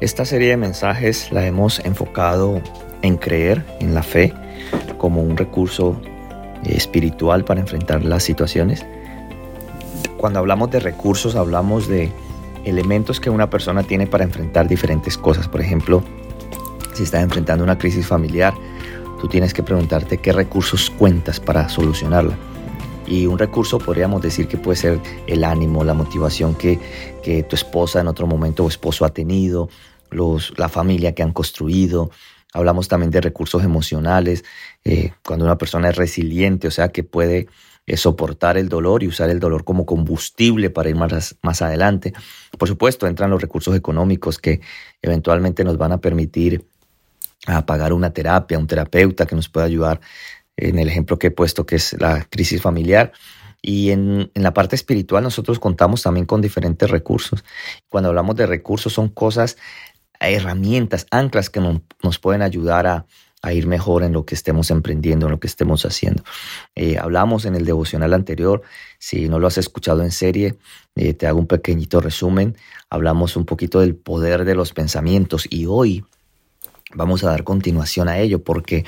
Esta serie de mensajes la hemos enfocado en creer en la fe como un recurso eh, espiritual para enfrentar las situaciones. Cuando hablamos de recursos hablamos de elementos que una persona tiene para enfrentar diferentes cosas. Por ejemplo, si estás enfrentando una crisis familiar, tú tienes que preguntarte qué recursos cuentas para solucionarla. Y un recurso podríamos decir que puede ser el ánimo, la motivación que, que tu esposa en otro momento o esposo ha tenido, la familia que han construido. Hablamos también de recursos emocionales, eh, cuando una persona es resiliente, o sea, que puede eh, soportar el dolor y usar el dolor como combustible para ir más, más adelante. Por supuesto, entran los recursos económicos que eventualmente nos van a permitir a pagar una terapia, un terapeuta que nos pueda ayudar en el ejemplo que he puesto, que es la crisis familiar. Y en, en, la parte espiritual nosotros contamos también con diferentes recursos. Cuando hablamos de recursos son cosas herramientas, anclas que nos pueden ayudar a, ir mejor en lo que estemos emprendiendo, en lo que estemos haciendo. Eh, hablamos en el devocional anterior, si no lo has escuchado en serie, eh, te hago un pequeñito resumen. Hablamos un poquito del poder de los pensamientos y hoy vamos a dar continuación a ello porque,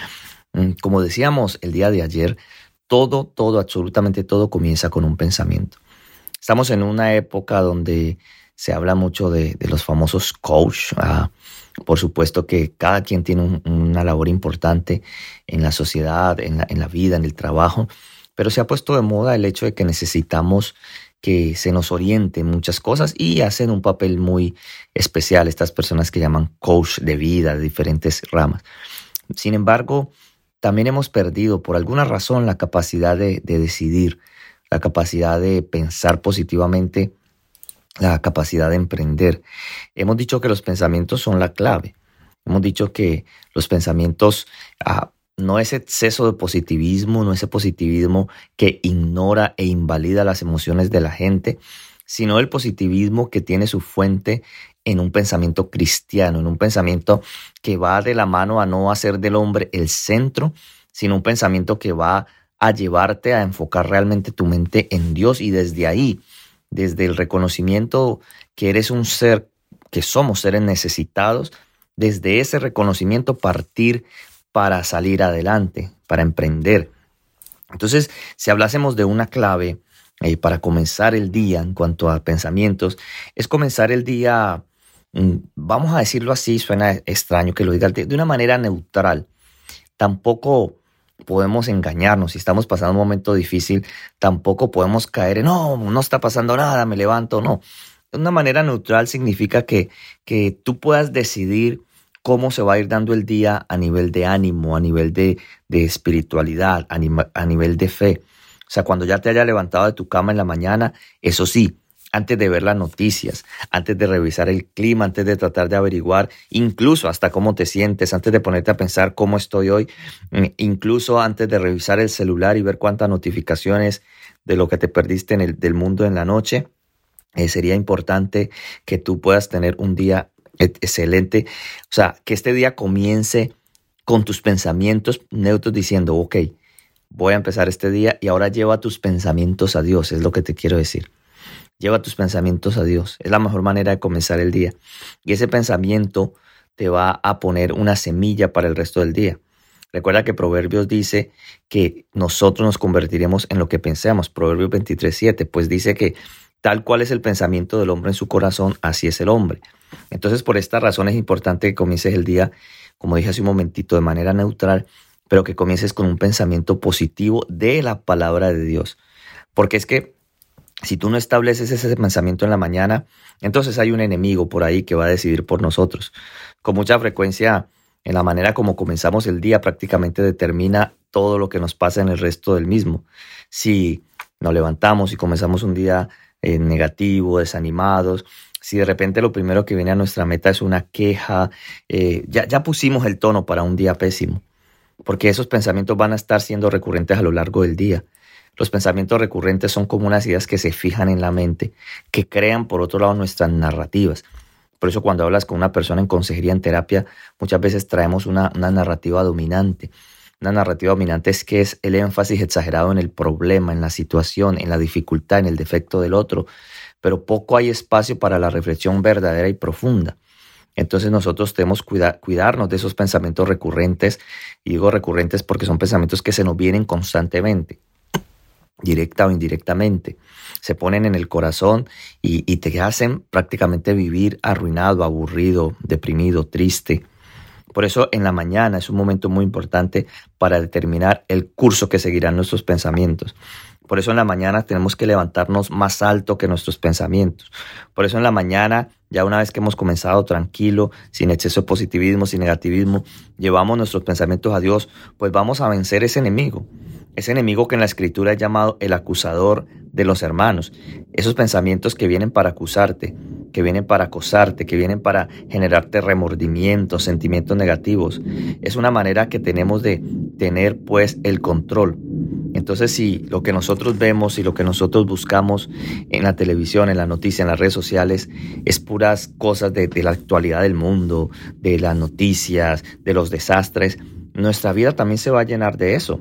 mm, como decíamos el día de ayer, todo, todo, absolutamente todo comienza con un pensamiento. Estamos en una época donde se habla mucho de, los famosos coach. Ah, por supuesto que cada quien tiene una labor importante en la sociedad, en la, vida, en el trabajo, pero se ha puesto de moda el hecho de que necesitamos que se nos oriente muchas cosas y hacen un papel muy especial estas personas que llaman coach de vida, de diferentes ramas. Sin embargo, también hemos perdido por alguna razón la capacidad de decidir, la capacidad de pensar positivamente la capacidad de emprender. Hemos dicho que los pensamientos son la clave. Hemos dicho que los pensamientos ah, no es exceso de positivismo, no ese positivismo que ignora e invalida las emociones de la gente, sino el positivismo que tiene su fuente en un pensamiento cristiano, en un pensamiento que va de la mano a no hacer del hombre el centro, sino un pensamiento que va a llevarte a enfocar realmente tu mente en Dios y desde ahí desde el reconocimiento que eres un ser, que somos seres necesitados, desde ese reconocimiento partir para salir adelante, para emprender. Entonces, si hablásemos de una clave eh, para comenzar el día en cuanto a pensamientos, es comenzar el día, mm, vamos a decirlo así, suena extraño que lo diga, de una manera neutral. Tampoco podemos engañarnos. Si estamos pasando un momento difícil, tampoco podemos caer en, no, no está pasando nada, me levanto, no. De una manera neutral significa que, que tú puedas decidir cómo se va a ir dando el día a nivel de ánimo, a nivel de, de espiritualidad, a, a nivel de fe. O sea, cuando ya te haya levantado de tu cama en la mañana, eso sí, antes de ver las noticias, antes de revisar el clima, antes de tratar de averiguar incluso hasta cómo te sientes, antes de ponerte a pensar cómo estoy hoy, mm, incluso antes de revisar el celular y ver cuántas notificaciones de lo que te perdiste en el, del mundo en la noche, eh, sería importante que tú puedas tener un día excelente, o sea, que este día comience con tus pensamientos neutros diciendo, ok, voy a empezar este día y ahora lleva tus pensamientos a Dios, es lo que te quiero decir. Lleva tus pensamientos a Dios. Es la mejor manera de comenzar el día. Y ese pensamiento te va a poner una semilla para el resto del día. Recuerda que Proverbios dice que nosotros nos convertiremos en lo que pensamos. Proverbios 23.7, pues dice que tal cual es el pensamiento del hombre en su corazón, así es el hombre. Entonces, por esta razón es importante que comiences el día, como dije hace un momentito, de manera neutral, pero que comiences con un pensamiento positivo de la palabra de Dios. Porque es que si tú no estableces ese pensamiento en la mañana, entonces hay un enemigo por ahí que va a decidir por nosotros. Con mucha frecuencia, en la manera como comenzamos el día prácticamente determina todo lo que nos pasa en el resto del mismo. Si nos levantamos y comenzamos un día eh, negativo, desanimados, si de repente lo primero que viene a nuestra meta es una queja, eh, ya, ya pusimos el tono para un día pésimo, porque esos pensamientos van a estar siendo recurrentes a lo largo del día. Los pensamientos recurrentes son como unas ideas que se fijan en la mente, que crean por otro lado nuestras narrativas. Por eso cuando hablas con una persona en consejería, en terapia, muchas veces traemos una, narrativa dominante. Una narrativa dominante es que es el énfasis exagerado en el problema, en la situación, en la dificultad, en el defecto del otro, pero poco hay espacio para la reflexión verdadera y profunda. Entonces nosotros tenemos que cuidarnos de esos pensamientos recurrentes. Y digo recurrentes porque son pensamientos que se nos vienen constantemente, directa o indirectamente. Se ponen en el corazón y, te hacen prácticamente vivir arruinado, aburrido, deprimido, triste. Por eso en la mañana es un momento muy importante para determinar el curso que seguirán nuestros pensamientos. Por eso en la mañana tenemos que levantarnos más alto que nuestros pensamientos. Por eso en la mañana, ya una vez que hemos comenzado tranquilo, sin exceso de positivismo, sin negativismo, llevamos nuestros pensamientos a Dios, pues vamos a vencer ese enemigo. Ese enemigo que en la escritura es llamado el acusador de los hermanos. Esos pensamientos que vienen para acusarte, que vienen para acosarte, que vienen para generarte remordimientos, sentimientos negativos. Es una manera que tenemos de tener pues el control. Entonces si lo que nosotros vemos y lo que nosotros buscamos en la televisión, en la noticia, en las redes sociales, es puras cosas de, de la actualidad del mundo, de las noticias, de los desastres, nuestra vida también se va a llenar de eso.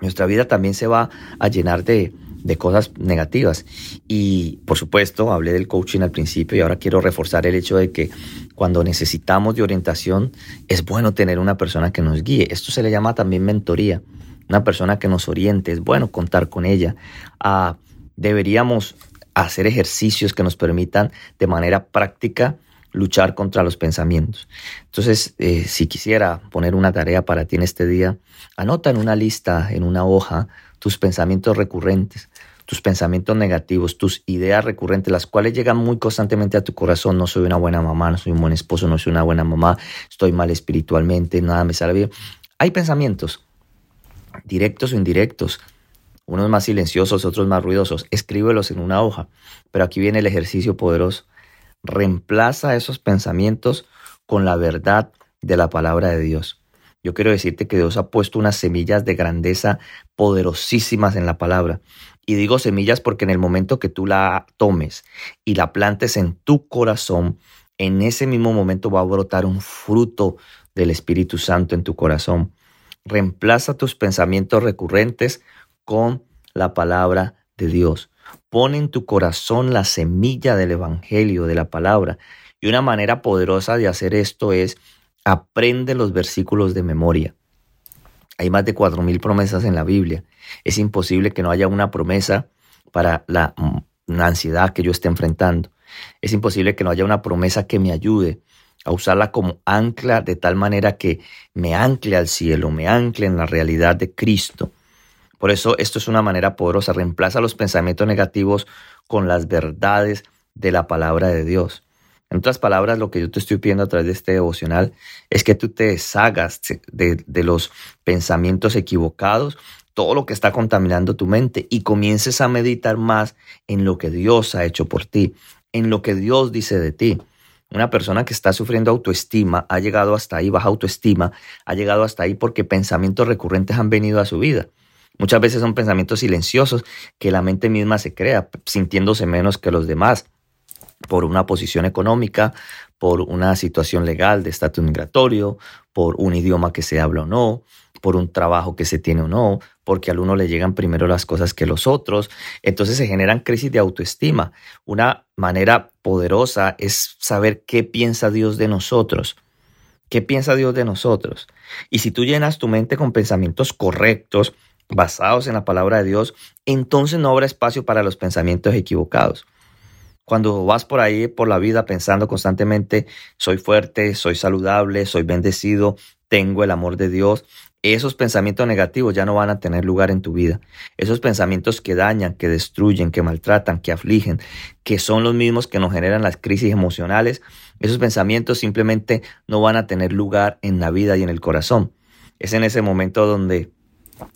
Nuestra vida también se va a llenar de, de cosas negativas. Y por supuesto, hablé del coaching al principio y ahora quiero reforzar el hecho de que cuando necesitamos de orientación, es bueno tener una persona que nos guíe. Esto se le llama también mentoría, una persona que nos oriente, es bueno contar con ella. Ah, deberíamos hacer ejercicios que nos permitan de manera práctica luchar contra los pensamientos. Entonces, eh, si quisiera poner una tarea para ti en este día, anota en una lista, en una hoja, tus pensamientos recurrentes, tus pensamientos negativos, tus ideas recurrentes, las cuales llegan muy constantemente a tu corazón. No soy una buena mamá, no soy un buen esposo, no soy una buena mamá, estoy mal espiritualmente, nada me sale bien. Hay pensamientos, directos o indirectos, unos más silenciosos, otros más ruidosos. Escríbelos en una hoja. Pero aquí viene el ejercicio poderoso. Reemplaza esos pensamientos con la verdad de la palabra de Dios. Yo quiero decirte que Dios ha puesto unas semillas de grandeza poderosísimas en la palabra. Y digo semillas porque en el momento que tú la tomes y la plantes en tu corazón, en ese mismo momento va a brotar un fruto del Espíritu Santo en tu corazón. Reemplaza tus pensamientos recurrentes con la palabra de Dios. Pon en tu corazón la semilla del Evangelio, de la palabra. Y una manera poderosa de hacer esto es Aprende los versículos de memoria. Hay más de cuatro mil promesas en la Biblia. Es imposible que no haya una promesa para la, la ansiedad que yo esté enfrentando. Es imposible que no haya una promesa que me ayude a usarla como ancla de tal manera que me ancle al cielo, me ancle en la realidad de Cristo. Por eso esto es una manera poderosa, reemplaza los pensamientos negativos con las verdades de la palabra de Dios. En otras palabras, lo que yo te estoy pidiendo a través de este devocional es que tú te deshagas de, los pensamientos equivocados, todo lo que está contaminando tu mente y comiences a meditar más en lo que Dios ha hecho por ti, en lo que Dios dice de ti. Una persona que está sufriendo autoestima ha llegado hasta ahí, baja autoestima, ha llegado hasta ahí porque pensamientos recurrentes han venido a su vida. Muchas veces son pensamientos silenciosos que la mente misma se crea, sintiéndose menos que los demás por una posición económica, por una situación legal de estatus migratorio, por un idioma que se habla o no, por un trabajo que se tiene o no, porque al uno le llegan primero las cosas que los otros. Entonces se generan crisis de autoestima. Una manera poderosa es saber qué piensa Dios de nosotros. ¿Qué piensa Dios de nosotros? Y si tú llenas tu mente con pensamientos correctos, basados en la palabra de Dios, entonces no habrá espacio para los pensamientos equivocados. Cuando vas por ahí, por la vida, pensando constantemente, soy fuerte, soy saludable, soy bendecido, tengo el amor de Dios, esos pensamientos negativos ya no van a tener lugar en tu vida. Esos pensamientos que dañan, que destruyen, que maltratan, que afligen, que son los mismos que nos generan las crisis emocionales, esos pensamientos simplemente no van a tener lugar en la vida y en el corazón. Es en ese momento donde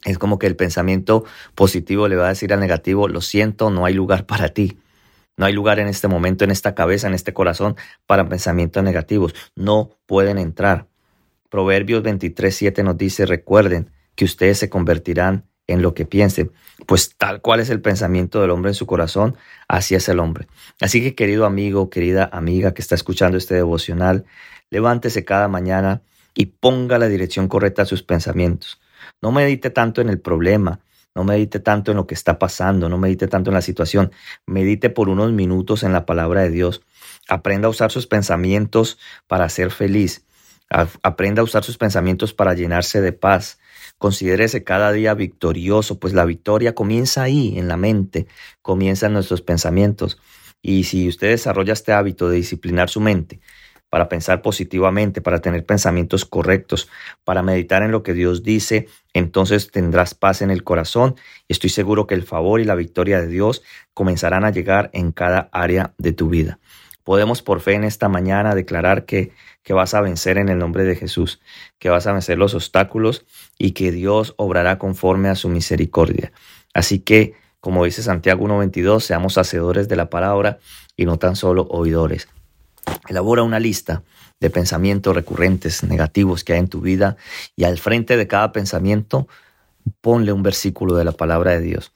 es como que el pensamiento positivo le va a decir al negativo, lo siento, no hay lugar para ti. No hay lugar en este momento, en esta cabeza, en este corazón, para pensamientos negativos. No pueden entrar. Proverbios 23, 7 nos dice, recuerden que ustedes se convertirán en lo que piensen, pues tal cual es el pensamiento del hombre en su corazón, así es el hombre. Así que querido amigo, querida amiga que está escuchando este devocional, levántese cada mañana y ponga la dirección correcta a sus pensamientos. No medite tanto en el problema, no medite tanto en lo que está pasando, no medite tanto en la situación, medite por unos minutos en la palabra de Dios. Aprenda a usar sus pensamientos para ser feliz. Aprenda a usar sus pensamientos para llenarse de paz. Considérese cada día victorioso, pues la victoria comienza ahí, en la mente, comienza en nuestros pensamientos. Y si usted desarrolla este hábito de disciplinar su mente, para pensar positivamente, para tener pensamientos correctos, para meditar en lo que Dios dice, entonces tendrás paz en el corazón y estoy seguro que el favor y la victoria de Dios comenzarán a llegar en cada área de tu vida. Podemos por fe en esta mañana declarar que, que vas a vencer en el nombre de Jesús, que vas a vencer los obstáculos y que Dios obrará conforme a su misericordia. Así que, como dice Santiago 1.22, seamos hacedores de la palabra y no tan solo oidores. Elabora una lista de pensamientos recurrentes negativos que hay en tu vida y al frente de cada pensamiento ponle un versículo de la palabra de Dios.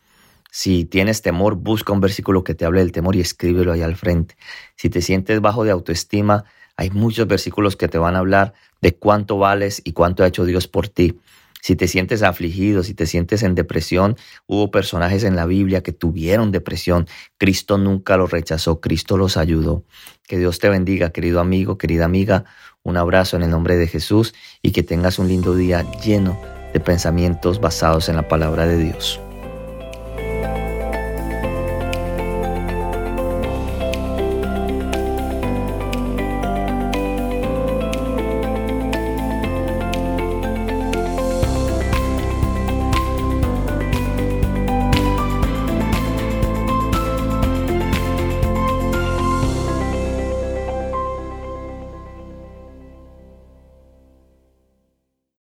Si tienes temor, busca un versículo que te hable del temor y escríbelo ahí al frente. Si te sientes bajo de autoestima, hay muchos versículos que te van a hablar de cuánto vales y cuánto ha hecho Dios por ti. Si te sientes afligido, si te sientes en depresión, hubo personajes en la Biblia que tuvieron depresión. Cristo nunca los rechazó, Cristo los ayudó. Que Dios te bendiga, querido amigo, querida amiga. Un abrazo en el nombre de Jesús y que tengas un lindo día lleno de pensamientos basados en la palabra de Dios.